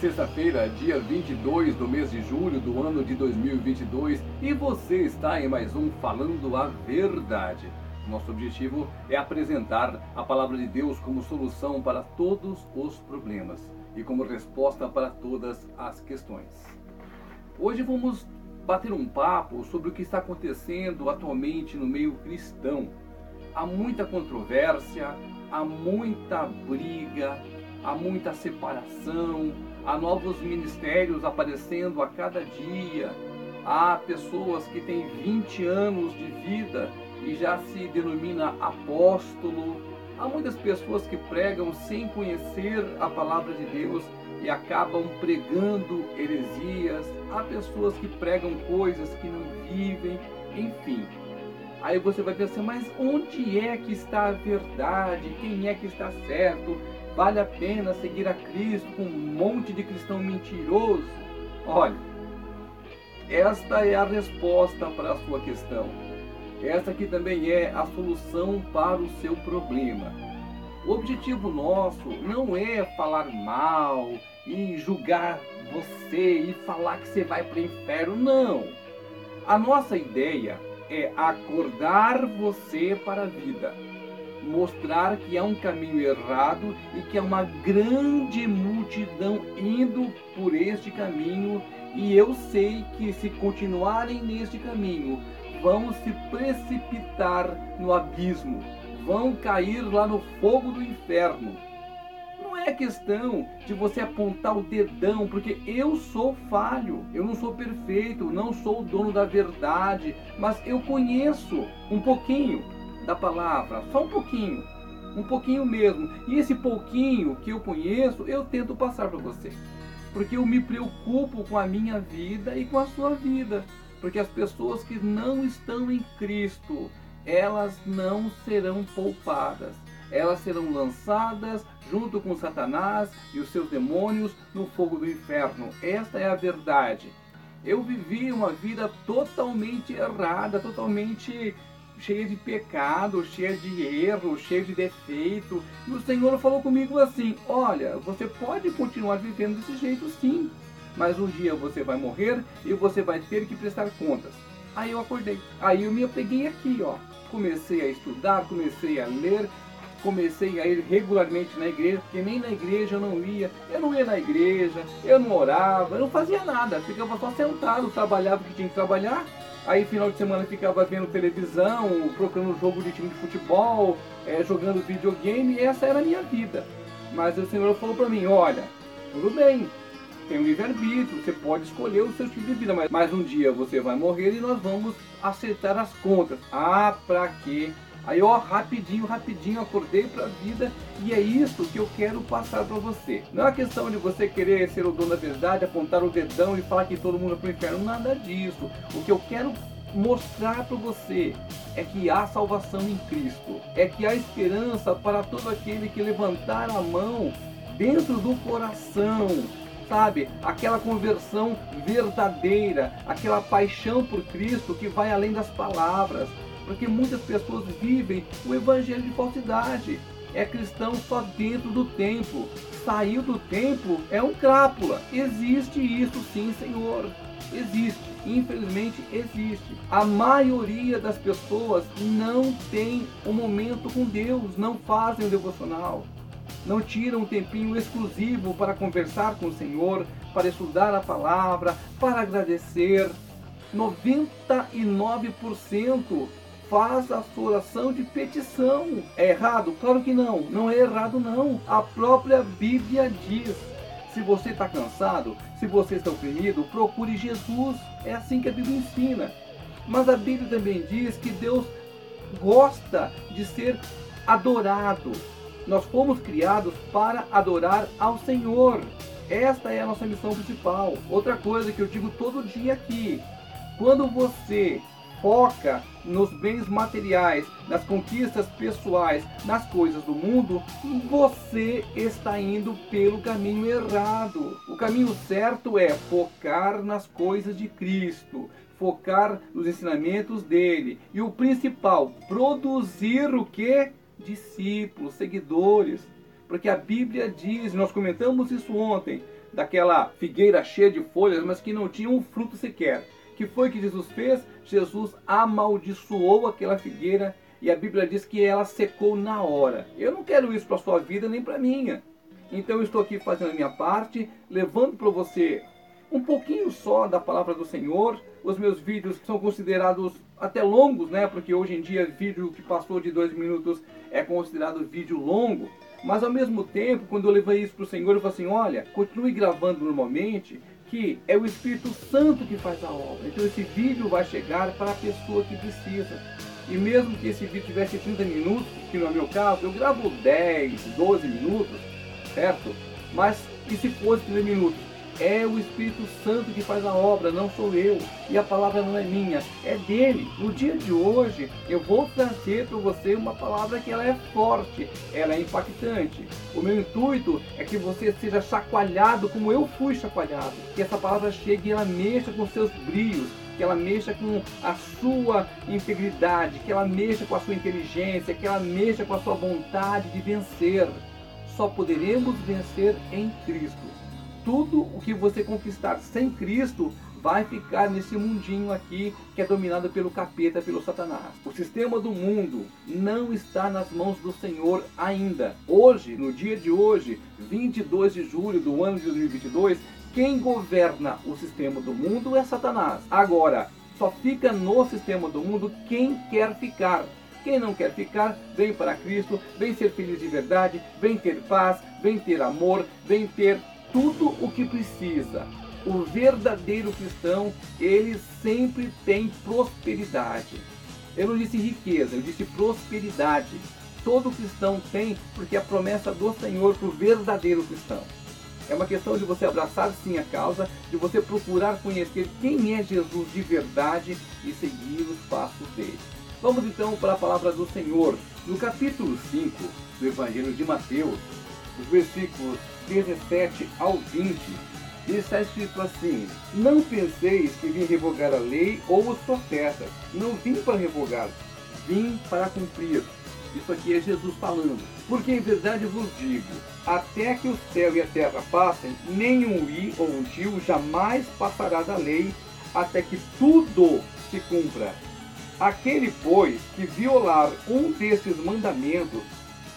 Sexta-feira, dia 22 do mês de julho do ano de 2022, e você está em mais um Falando a Verdade. Nosso objetivo é apresentar a palavra de Deus como solução para todos os problemas e como resposta para todas as questões. Hoje vamos bater um papo sobre o que está acontecendo atualmente no meio cristão. Há muita controvérsia, há muita briga, há muita separação, há novos ministérios aparecendo a cada dia, há pessoas que têm 20 anos de vida e já se denomina apóstolo. Há muitas pessoas que pregam sem conhecer a palavra de Deus e acabam pregando heresias. Há pessoas que pregam coisas que não vivem, enfim. Aí você vai pensar, mas onde é que está a verdade? Quem é que está certo? Vale a pena seguir a Cristo com um monte de cristão mentiroso? Olha, esta é a resposta para a sua questão. Esta aqui também é a solução para o seu problema. O objetivo nosso não é falar mal e julgar você e falar que você vai para o inferno, não. A nossa ideia é acordar você para a vida mostrar que há um caminho errado e que há uma grande multidão indo por este caminho, e eu sei que se continuarem neste caminho, vão se precipitar no abismo, vão cair lá no fogo do inferno. Não é questão de você apontar o dedão, porque eu sou falho, eu não sou perfeito, não sou o dono da verdade, mas eu conheço um pouquinho da palavra, só um pouquinho, um pouquinho mesmo. E esse pouquinho que eu conheço, eu tento passar para você. Porque eu me preocupo com a minha vida e com a sua vida. Porque as pessoas que não estão em Cristo, elas não serão poupadas. Elas serão lançadas junto com Satanás e os seus demônios no fogo do inferno. Esta é a verdade. Eu vivi uma vida totalmente errada, totalmente cheia de pecado, cheia de erro, cheia de defeito. E o Senhor falou comigo assim: Olha, você pode continuar vivendo desse jeito sim, mas um dia você vai morrer e você vai ter que prestar contas. Aí eu acordei. Aí eu me peguei aqui, ó. Comecei a estudar, comecei a ler, comecei a ir regularmente na igreja, porque nem na igreja eu não ia. Eu não ia na igreja, eu não orava, eu não fazia nada. Ficava só sentado, trabalhava o que tinha que trabalhar Aí final de semana ficava vendo televisão, procurando jogo de time de futebol, é, jogando videogame, e essa era a minha vida. Mas o Senhor falou para mim, olha, tudo bem, tem um livre-arbítrio, você pode escolher o seu tipo de vida, mas, mas um dia você vai morrer e nós vamos acertar as contas. Ah, pra quê? Aí, ó, rapidinho, rapidinho, acordei para a vida e é isso que eu quero passar para você. Não é questão de você querer ser o dono da verdade, apontar o dedão e falar que todo mundo é pro inferno, nada disso. O que eu quero mostrar para você é que há salvação em Cristo, é que há esperança para todo aquele que levantar a mão dentro do coração, sabe? Aquela conversão verdadeira, aquela paixão por Cristo que vai além das palavras porque muitas pessoas vivem o evangelho de falsidade. É cristão só dentro do templo. Saiu do templo é um crápula. Existe isso sim, Senhor. Existe. Infelizmente existe. A maioria das pessoas não tem um momento com Deus, não fazem o devocional não tiram um tempinho exclusivo para conversar com o Senhor, para estudar a palavra, para agradecer. 99% faz a sua oração de petição. É errado? Claro que não. Não é errado não. A própria Bíblia diz. Se você está cansado, se você está oprimido, procure Jesus. É assim que a Bíblia ensina. Mas a Bíblia também diz que Deus gosta de ser adorado. Nós fomos criados para adorar ao Senhor. Esta é a nossa missão principal. Outra coisa que eu digo todo dia aqui: quando você foca nos bens materiais, nas conquistas pessoais, nas coisas do mundo, você está indo pelo caminho errado. O caminho certo é focar nas coisas de Cristo, focar nos ensinamentos dele e o principal, produzir o que? Discípulos, seguidores. Porque a Bíblia diz, nós comentamos isso ontem, daquela figueira cheia de folhas, mas que não tinha um fruto sequer. Que foi que Jesus fez? Jesus amaldiçoou aquela figueira e a Bíblia diz que ela secou na hora. Eu não quero isso para a sua vida nem para a minha. Então eu estou aqui fazendo a minha parte, levando para você um pouquinho só da palavra do Senhor. Os meus vídeos são considerados até longos, né? Porque hoje em dia vídeo que passou de dois minutos é considerado vídeo longo. Mas ao mesmo tempo, quando eu levei isso para o Senhor, eu falei assim: olha, continue gravando normalmente, que é o Espírito Santo que faz a obra. Então esse vídeo vai chegar para a pessoa que precisa. E mesmo que esse vídeo tivesse 30 minutos, que no é meu caso, eu gravo 10, 12 minutos, certo? Mas e se fosse 30 minutos? É o Espírito Santo que faz a obra, não sou eu. E a palavra não é minha, é dele. No dia de hoje, eu vou trazer para você uma palavra que ela é forte, ela é impactante. O meu intuito é que você seja chacoalhado como eu fui chacoalhado. Que essa palavra chegue e ela mexa com seus brios, que ela mexa com a sua integridade, que ela mexa com a sua inteligência, que ela mexa com a sua vontade de vencer. Só poderemos vencer em Cristo tudo o que você conquistar sem Cristo vai ficar nesse mundinho aqui que é dominado pelo capeta, pelo Satanás. O sistema do mundo não está nas mãos do Senhor ainda. Hoje, no dia de hoje, 22 de julho do ano de 2022, quem governa o sistema do mundo é Satanás. Agora, só fica no sistema do mundo quem quer ficar. Quem não quer ficar, vem para Cristo, vem ser feliz de verdade, vem ter paz, vem ter amor, vem ter tudo o que precisa. O verdadeiro cristão, ele sempre tem prosperidade. Eu não disse riqueza, eu disse prosperidade. Todo cristão tem, porque é a promessa do Senhor para o verdadeiro cristão. É uma questão de você abraçar sim a causa, de você procurar conhecer quem é Jesus de verdade e seguir os passos dele. Vamos então para a palavra do Senhor. No capítulo 5 do Evangelho de Mateus, os versículos 17 ao 20, está escrito assim: Não penseis que vim revogar a lei ou os profetas. Não vim para revogar, vim para cumprir. Isso aqui é Jesus falando. Porque em verdade vos digo: até que o céu e a terra passem, nenhum i ou um tio jamais passará da lei, até que tudo se cumpra. Aquele, pois, que violar um desses mandamentos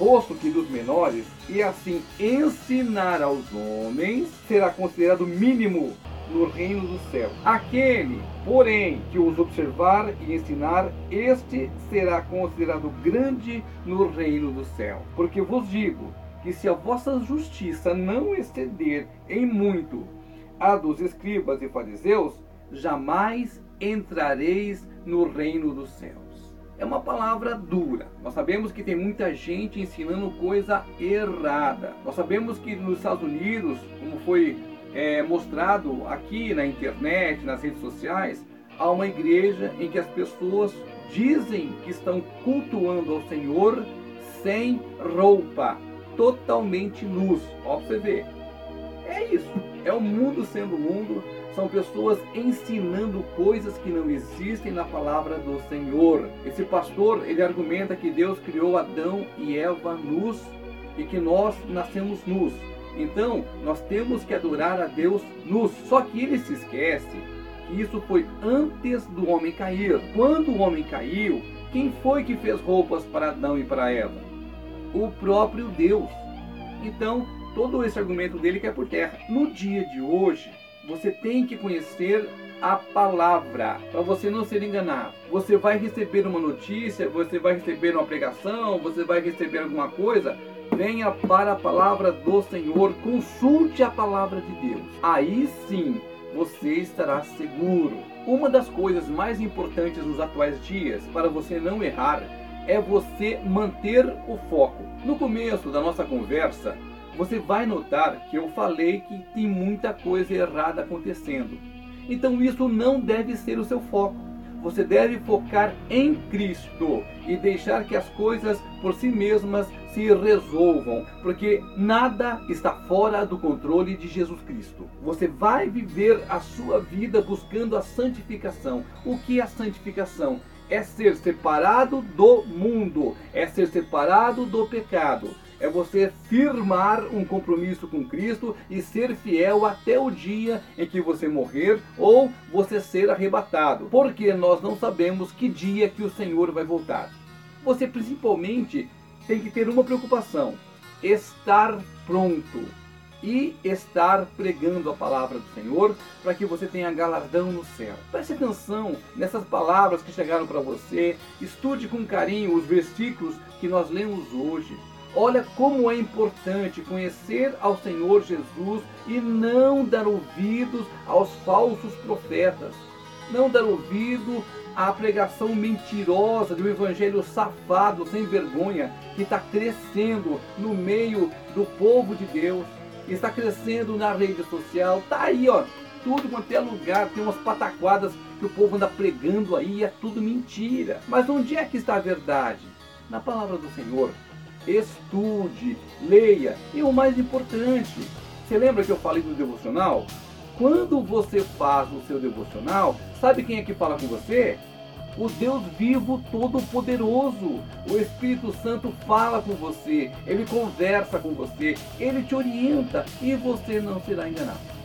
posto que dos menores, e assim ensinar aos homens, será considerado mínimo no reino do céu. Aquele, porém, que os observar e ensinar, este será considerado grande no reino do céu. Porque vos digo que se a vossa justiça não exceder em muito a dos escribas e fariseus, jamais entrareis no reino dos céus é uma palavra dura. Nós sabemos que tem muita gente ensinando coisa errada. Nós sabemos que nos Estados Unidos, como foi é, mostrado aqui na internet, nas redes sociais, há uma igreja em que as pessoas dizem que estão cultuando ao Senhor sem roupa, totalmente nus. Ó, pra você ver. É isso. É o mundo sendo mundo são pessoas ensinando coisas que não existem na palavra do Senhor. Esse pastor, ele argumenta que Deus criou Adão e Eva nus e que nós nascemos nus. Então, nós temos que adorar a Deus nus. Só que ele se esquece que isso foi antes do homem cair. Quando o homem caiu, quem foi que fez roupas para Adão e para Eva? O próprio Deus. Então, todo esse argumento dele cai por terra. No dia de hoje, você tem que conhecer a palavra para você não ser enganado. Você vai receber uma notícia, você vai receber uma pregação, você vai receber alguma coisa. Venha para a palavra do Senhor, consulte a palavra de Deus. Aí sim você estará seguro. Uma das coisas mais importantes nos atuais dias para você não errar é você manter o foco. No começo da nossa conversa, você vai notar que eu falei que tem muita coisa errada acontecendo. Então isso não deve ser o seu foco. Você deve focar em Cristo e deixar que as coisas por si mesmas se resolvam, porque nada está fora do controle de Jesus Cristo. Você vai viver a sua vida buscando a santificação. O que é a santificação? É ser separado do mundo, é ser separado do pecado é você firmar um compromisso com Cristo e ser fiel até o dia em que você morrer ou você ser arrebatado, porque nós não sabemos que dia que o Senhor vai voltar. Você principalmente tem que ter uma preocupação: estar pronto e estar pregando a palavra do Senhor para que você tenha galardão no céu. Preste atenção nessas palavras que chegaram para você, estude com carinho os versículos que nós lemos hoje. Olha como é importante conhecer ao Senhor Jesus e não dar ouvidos aos falsos profetas. Não dar ouvido à pregação mentirosa de um evangelho safado, sem vergonha, que está crescendo no meio do povo de Deus está crescendo na rede social, tá aí, ó, tudo quanto é lugar, tem umas pataquadas que o povo anda pregando aí, é tudo mentira. Mas onde é que está a verdade? Na palavra do Senhor. Estude, leia e o mais importante, você lembra que eu falei do devocional? Quando você faz o seu devocional, sabe quem é que fala com você? o Deus vivo todo-poderoso. O Espírito Santo fala com você, ele conversa com você, ele te orienta e você não será enganado.